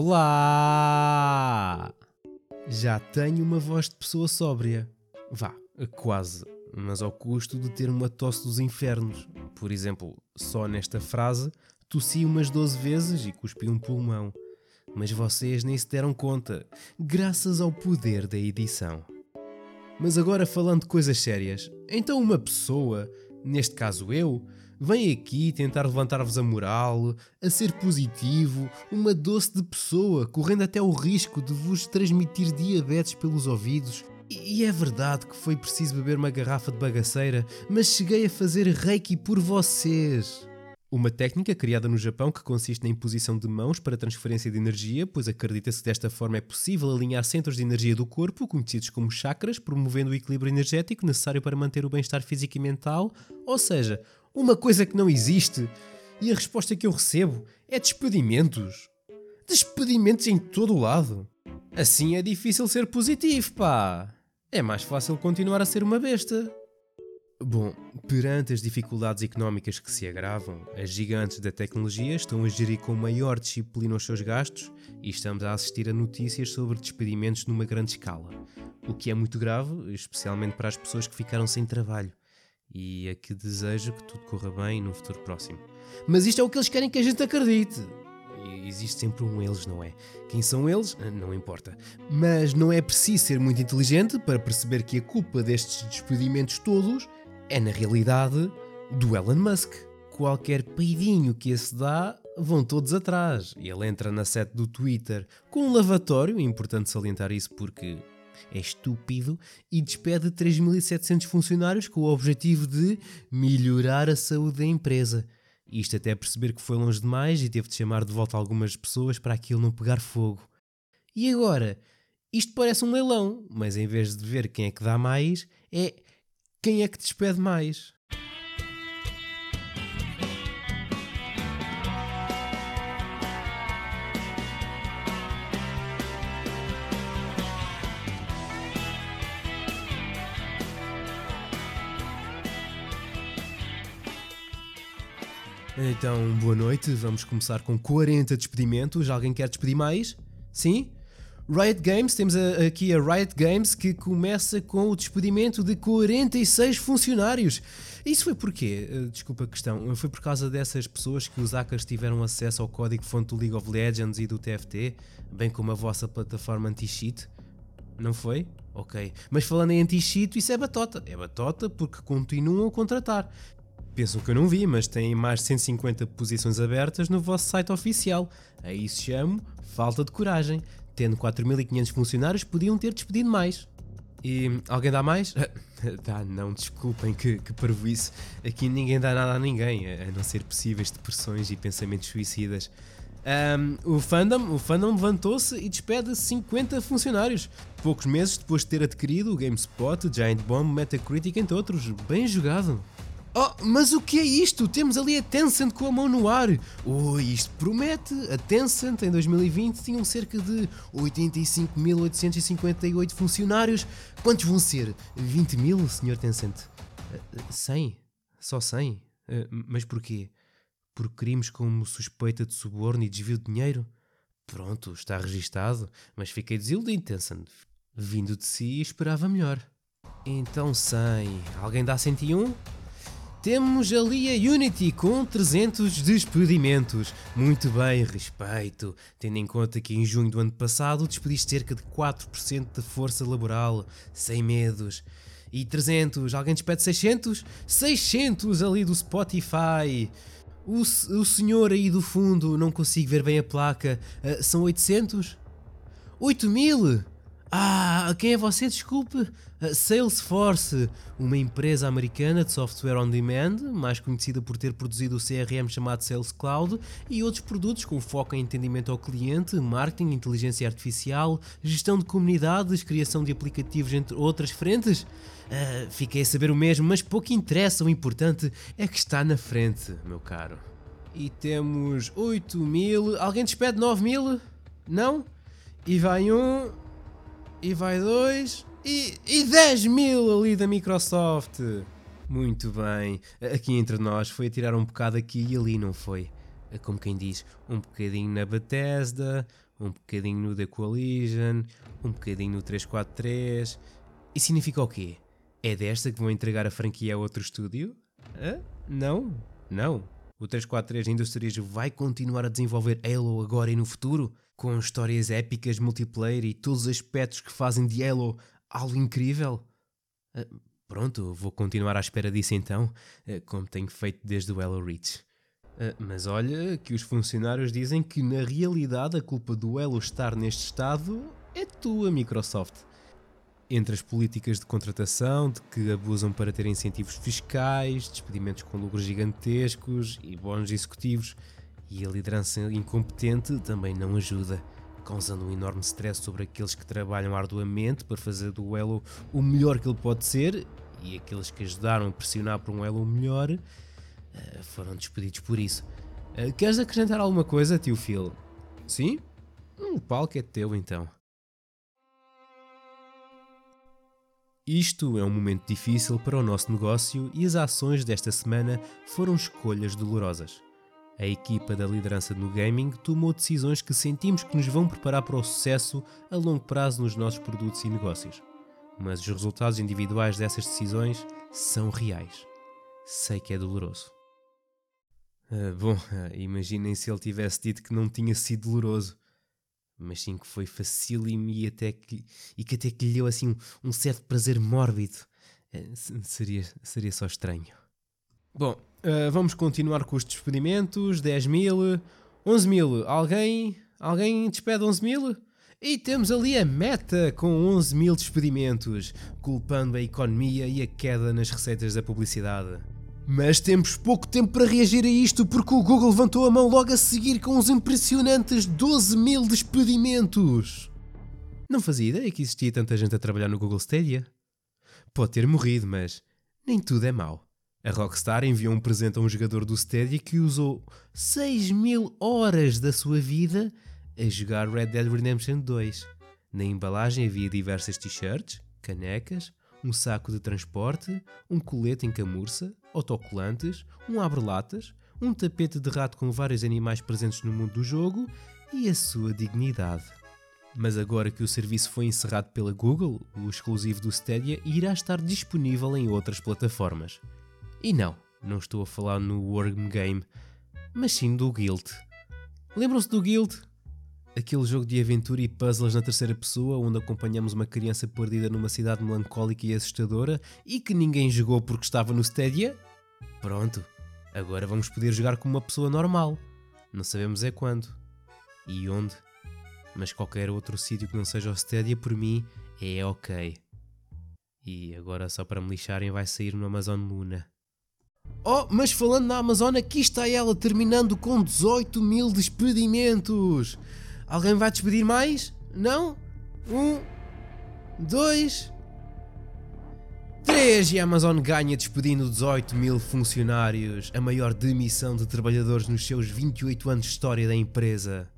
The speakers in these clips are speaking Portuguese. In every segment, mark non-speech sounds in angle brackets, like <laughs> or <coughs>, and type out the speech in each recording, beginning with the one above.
Olá! Já tenho uma voz de pessoa sóbria. Vá, quase. Mas ao custo de ter uma tosse dos infernos. Por exemplo, só nesta frase tossi umas 12 vezes e cuspi um pulmão. Mas vocês nem se deram conta, graças ao poder da edição. Mas agora falando de coisas sérias, então uma pessoa, neste caso eu, vem aqui tentar levantar-vos a moral, a ser positivo, uma doce de pessoa, correndo até o risco de vos transmitir diabetes pelos ouvidos. E é verdade que foi preciso beber uma garrafa de bagaceira, mas cheguei a fazer reiki por vocês. Uma técnica criada no Japão que consiste na imposição de mãos para transferência de energia, pois acredita-se que desta forma é possível alinhar centros de energia do corpo, conhecidos como chakras, promovendo o equilíbrio energético necessário para manter o bem-estar físico e mental, ou seja, uma coisa que não existe. E a resposta que eu recebo é despedimentos. Despedimentos em todo o lado. Assim é difícil ser positivo, pá. É mais fácil continuar a ser uma besta. Bom, perante as dificuldades económicas que se agravam, as gigantes da tecnologia estão a gerir com maior disciplina os seus gastos e estamos a assistir a notícias sobre despedimentos numa grande escala, o que é muito grave, especialmente para as pessoas que ficaram sem trabalho e a que desejo que tudo corra bem no futuro próximo. Mas isto é o que eles querem que a gente acredite. Existe sempre um eles, não é? Quem são eles? Não importa. Mas não é preciso ser muito inteligente para perceber que a culpa destes despedimentos todos é na realidade do Elon Musk. Qualquer peidinho que esse dá, vão todos atrás. Ele entra na sete do Twitter com um lavatório, é importante salientar isso porque é estúpido, e despede 3.700 funcionários com o objetivo de melhorar a saúde da empresa. Isto até perceber que foi longe demais e teve de chamar de volta algumas pessoas para aquilo não pegar fogo. E agora? Isto parece um leilão, mas em vez de ver quem é que dá mais, é quem é que despede mais? Então, boa noite. Vamos começar com 40 despedimentos. Alguém quer despedir mais? Sim? Riot Games, temos a, aqui a Riot Games que começa com o despedimento de 46 funcionários. Isso foi porquê? Eh, desculpa a questão. Foi por causa dessas pessoas que os hackers tiveram acesso ao código-fonte do League of Legends e do TFT, bem como a vossa plataforma anti-cheat? Não foi? Ok. Mas falando em anti-cheat, isso é batota. É batota porque continuam a contratar. Pensam que eu não vi, mas têm mais de 150 posições abertas no vosso site oficial. A isso chamo falta de coragem tendo 4.500 funcionários, podiam ter despedido mais. E alguém dá mais? <laughs> dá, não, desculpem que, que isso. Aqui ninguém dá nada a ninguém, a não ser possíveis depressões e pensamentos suicidas. Um, o fandom, o fandom levantou-se e despede 50 funcionários, poucos meses depois de ter adquirido o GameSpot, Giant Bomb, Metacritic, entre outros. Bem jogado! Oh, mas o que é isto? Temos ali a Tencent com a mão no ar. Oh, isto promete. A Tencent em 2020 tinham cerca de 85.858 funcionários. Quantos vão ser? 20 mil, Sr. Tencent? 100? Só 100? Eh, mas porquê? Por crimes como suspeita de suborno e desvio de dinheiro? Pronto, está registado, mas fiquei desiludido, Tencent. Vindo de si, esperava melhor. Então 100. Alguém dá 101? Temos ali a Unity com 300 despedimentos. Muito bem, respeito, tendo em conta que em junho do ano passado despediste cerca de 4% da força laboral, sem medos. E 300, alguém despede 600? 600 ali do Spotify. O, o senhor aí do fundo, não consigo ver bem a placa, uh, são 800? 8 mil? Ah, quem é você? Desculpe. Salesforce, uma empresa americana de software on demand, mais conhecida por ter produzido o CRM chamado Sales Cloud e outros produtos com foco em entendimento ao cliente, marketing, inteligência artificial, gestão de comunidades, criação de aplicativos, entre outras frentes. Uh, fiquei a saber o mesmo, mas pouco interessa. O importante é que está na frente, meu caro. E temos 8 mil. Alguém despede 9 mil? Não? E vai um e vai 2 e, e 10 mil ali da Microsoft. Muito bem, aqui entre nós foi tirar um bocado aqui e ali, não foi? Como quem diz, um bocadinho na Bethesda, um bocadinho no The Coalition, um bocadinho no 343. E significa o quê? É desta que vão entregar a franquia a outro estúdio? Hã? Não, não. O 343 Industries vai continuar a desenvolver Halo agora e no futuro, com histórias épicas, multiplayer e todos os aspectos que fazem de Halo algo incrível. Uh, pronto, vou continuar à espera disso então, uh, como tenho feito desde o Halo Reach. Uh, mas olha que os funcionários dizem que na realidade a culpa do Halo estar neste estado é tua, Microsoft entre as políticas de contratação, de que abusam para ter incentivos fiscais, despedimentos com lucros gigantescos e bónus executivos, e a liderança incompetente também não ajuda, causando um enorme stress sobre aqueles que trabalham arduamente para fazer do Elo o melhor que ele pode ser, e aqueles que ajudaram a pressionar por um Elo melhor eh, foram despedidos por isso. Eh, queres acrescentar alguma coisa, tio Phil? Sim? O palco é teu então. Isto é um momento difícil para o nosso negócio e as ações desta semana foram escolhas dolorosas. A equipa da liderança no gaming tomou decisões que sentimos que nos vão preparar para o sucesso a longo prazo nos nossos produtos e negócios. Mas os resultados individuais dessas decisões são reais. Sei que é doloroso. Ah, bom, ah, imaginem se ele tivesse dito que não tinha sido doloroso mas sim que foi facílimo e, até que, e que até que lhe deu assim um, um certo prazer mórbido. Uh, seria, seria só estranho. Bom, uh, vamos continuar com os despedimentos. 10 mil, 11 mil. Alguém, alguém despede 11 mil? E temos ali a meta com 11 mil despedimentos, culpando a economia e a queda nas receitas da publicidade. Mas temos pouco tempo para reagir a isto porque o Google levantou a mão logo a seguir com os impressionantes 12 mil despedimentos. Não fazia ideia que existia tanta gente a trabalhar no Google Stadia. Pode ter morrido, mas nem tudo é mau. A Rockstar enviou um presente a um jogador do Stadia que usou 6 mil horas da sua vida a jogar Red Dead Redemption 2. Na embalagem havia diversas t-shirts, canecas, um saco de transporte, um colete em camurça, autocolantes, um abre-latas, um tapete de rato com vários animais presentes no mundo do jogo e a sua dignidade. Mas agora que o serviço foi encerrado pela Google, o exclusivo do Stadia irá estar disponível em outras plataformas. E não, não estou a falar no Worm Game, mas sim do Guild. Lembram-se do Guild? aquele jogo de aventura e puzzles na terceira pessoa, onde acompanhamos uma criança perdida numa cidade melancólica e assustadora e que ninguém jogou porque estava no Stadia? Pronto, agora vamos poder jogar como uma pessoa normal. Não sabemos é quando e onde, mas qualquer outro sítio que não seja o Stadia por mim é ok. E agora só para me lixarem vai sair no Amazon Luna. Oh, mas falando na Amazon, aqui está ela terminando com 18 mil despedimentos. Alguém vai despedir mais? Não? Um, dois, três e a Amazon ganha despedindo 18 mil funcionários, a maior demissão de trabalhadores nos seus 28 anos de história da empresa.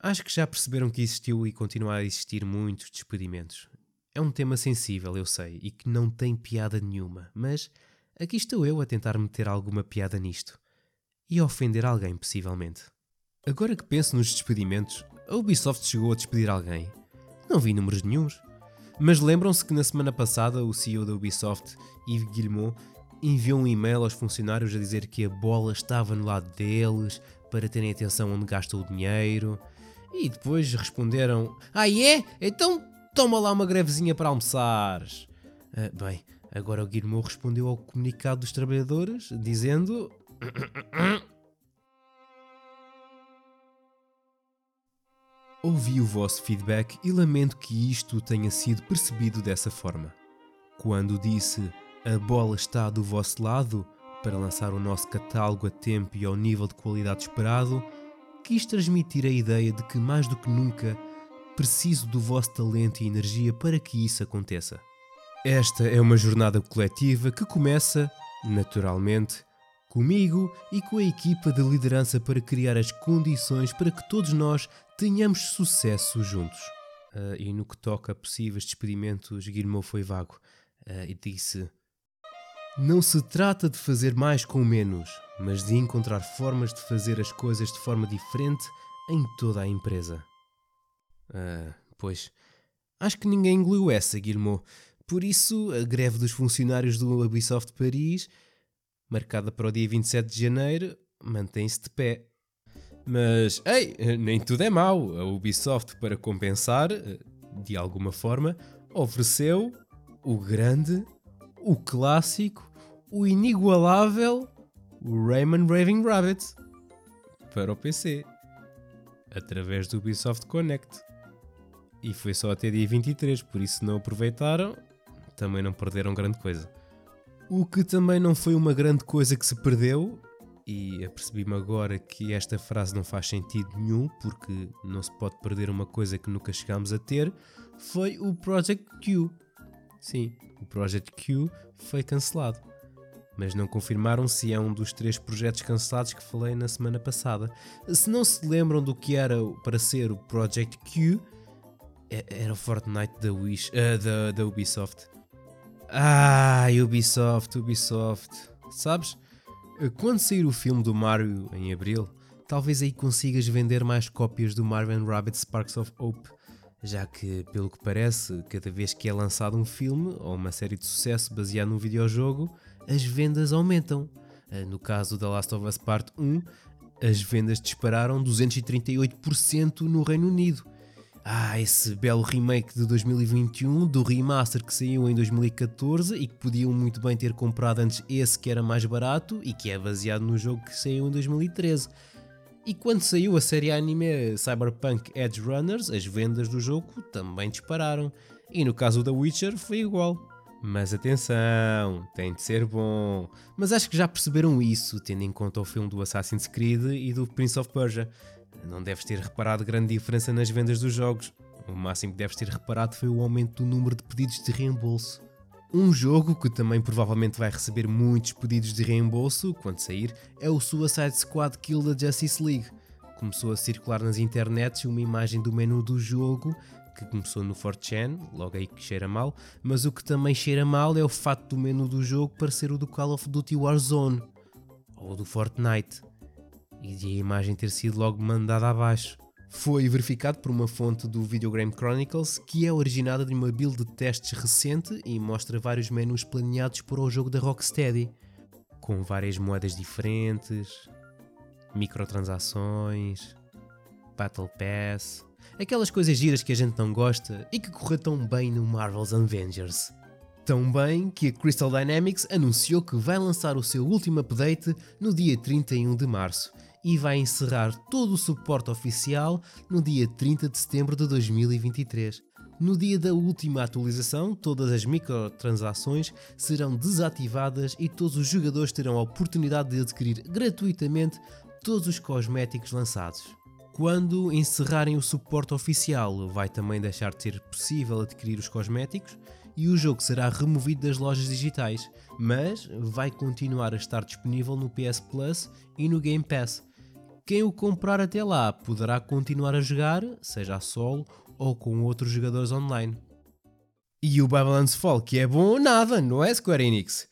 Acho que já perceberam que existiu e continua a existir muitos despedimentos. É um tema sensível, eu sei, e que não tem piada nenhuma, mas aqui estou eu a tentar meter alguma piada nisto. E a ofender alguém, possivelmente. Agora que penso nos despedimentos, a Ubisoft chegou a despedir alguém? Não vi números nenhums. Mas lembram-se que na semana passada o CEO da Ubisoft, Yves Guillemot, enviou um e-mail aos funcionários a dizer que a bola estava no lado deles, para terem atenção onde gastam o dinheiro. E depois responderam: Ah, é? Então toma lá uma grevezinha para almoçares. Ah, bem, agora o Guillemot respondeu ao comunicado dos trabalhadores, dizendo. <coughs> Ouvi o vosso feedback e lamento que isto tenha sido percebido dessa forma. Quando disse a bola está do vosso lado para lançar o nosso catálogo a tempo e ao nível de qualidade esperado, quis transmitir a ideia de que mais do que nunca preciso do vosso talento e energia para que isso aconteça. Esta é uma jornada coletiva que começa, naturalmente, comigo e com a equipa de liderança para criar as condições para que todos nós tenhamos sucesso juntos. Uh, e no que toca a possíveis despedimentos, Guilherme foi vago uh, e disse: Não se trata de fazer mais com menos, mas de encontrar formas de fazer as coisas de forma diferente em toda a empresa. Ah, pois. Acho que ninguém engoliu essa, Guilherme. Por isso, a greve dos funcionários do Ubisoft Paris, marcada para o dia 27 de janeiro, mantém-se de pé. Mas, ei, nem tudo é mau. A Ubisoft, para compensar, de alguma forma, ofereceu o grande, o clássico, o inigualável Rayman Raving Rabbit para o PC através do Ubisoft Connect. E foi só até dia 23, por isso não aproveitaram, também não perderam grande coisa. O que também não foi uma grande coisa que se perdeu, e apercebi-me agora que esta frase não faz sentido nenhum, porque não se pode perder uma coisa que nunca chegámos a ter, foi o Project Q. Sim, o Project Q foi cancelado. Mas não confirmaram se é um dos três projetos cancelados que falei na semana passada. Se não se lembram do que era para ser o Project Q, é, era o Fortnite da, Wish, uh, da, da Ubisoft. Ah, Ubisoft, Ubisoft. Sabes? Quando sair o filme do Mario em abril, talvez aí consigas vender mais cópias do Mario Rabbit Sparks of Hope, já que, pelo que parece, cada vez que é lançado um filme ou uma série de sucesso baseado num videojogo, as vendas aumentam. Ah, no caso da Last of Us Part 1, as vendas dispararam 238% no Reino Unido ah, esse belo remake de 2021 do remaster que saiu em 2014 e que podiam muito bem ter comprado antes esse que era mais barato e que é baseado no jogo que saiu em 2013. E quando saiu a série anime Cyberpunk Edge Runners, as vendas do jogo também dispararam. E no caso da Witcher foi igual. Mas atenção, tem de ser bom. Mas acho que já perceberam isso, tendo em conta o filme do Assassin's Creed e do Prince of Persia. Não deves ter reparado grande diferença nas vendas dos jogos. O máximo que deves ter reparado foi o aumento do número de pedidos de reembolso. Um jogo que também provavelmente vai receber muitos pedidos de reembolso quando sair é o Suicide Squad Kill da Justice League. Começou a circular nas internets uma imagem do menu do jogo que começou no 4chan, logo aí que cheira mal, mas o que também cheira mal é o fato do menu do jogo parecer o do Call of Duty Warzone ou do Fortnite e de a imagem ter sido logo mandada abaixo. Foi verificado por uma fonte do Video Game Chronicles que é originada de uma build de testes recente e mostra vários menus planeados para o jogo da Rocksteady, com várias moedas diferentes, microtransações, Battle Pass, aquelas coisas giras que a gente não gosta e que correu tão bem no Marvel's Avengers. Tão bem que a Crystal Dynamics anunciou que vai lançar o seu último update no dia 31 de março e vai encerrar todo o suporte oficial no dia 30 de setembro de 2023. No dia da última atualização, todas as microtransações serão desativadas e todos os jogadores terão a oportunidade de adquirir gratuitamente todos os cosméticos lançados. Quando encerrarem o suporte oficial, vai também deixar de ser possível adquirir os cosméticos e o jogo será removido das lojas digitais, mas vai continuar a estar disponível no PS Plus e no Game Pass, quem o comprar até lá poderá continuar a jogar, seja a solo ou com outros jogadores online. E o Babylon's Fall, que é bom ou nada, não é Square Enix?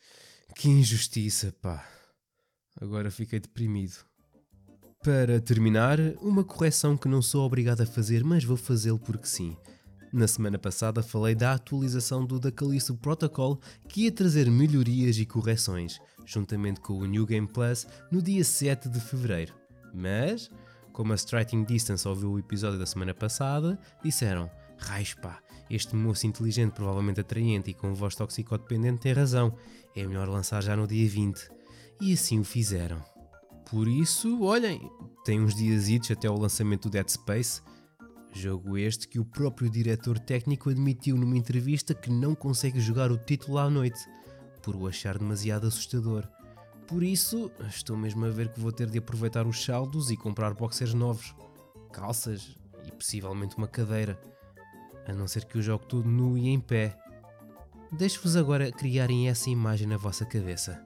Que injustiça, pá. Agora fiquei deprimido. Para terminar, uma correção que não sou obrigado a fazer, mas vou fazê-lo porque sim. Na semana passada falei da atualização do Da Callisto Protocol que ia trazer melhorias e correções, juntamente com o New Game Plus, no dia 7 de fevereiro. Mas, como a Striking Distance ouviu o episódio da semana passada, disseram: Raios pá, este moço inteligente, provavelmente atraente e com voz toxicodependente tem razão, é melhor lançar já no dia 20. E assim o fizeram. Por isso, olhem, tem uns dias até o lançamento do Dead Space, jogo este que o próprio diretor técnico admitiu numa entrevista que não consegue jogar o título à noite, por o achar demasiado assustador. Por isso, estou mesmo a ver que vou ter de aproveitar os saldos e comprar boxers novos, calças e possivelmente uma cadeira. A não ser que eu jogue tudo nu e em pé. Deixo-vos agora criarem essa imagem na vossa cabeça.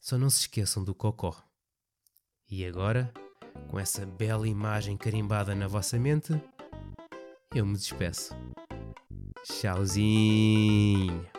Só não se esqueçam do cocó. E agora, com essa bela imagem carimbada na vossa mente, eu me despeço. Tchauzinho!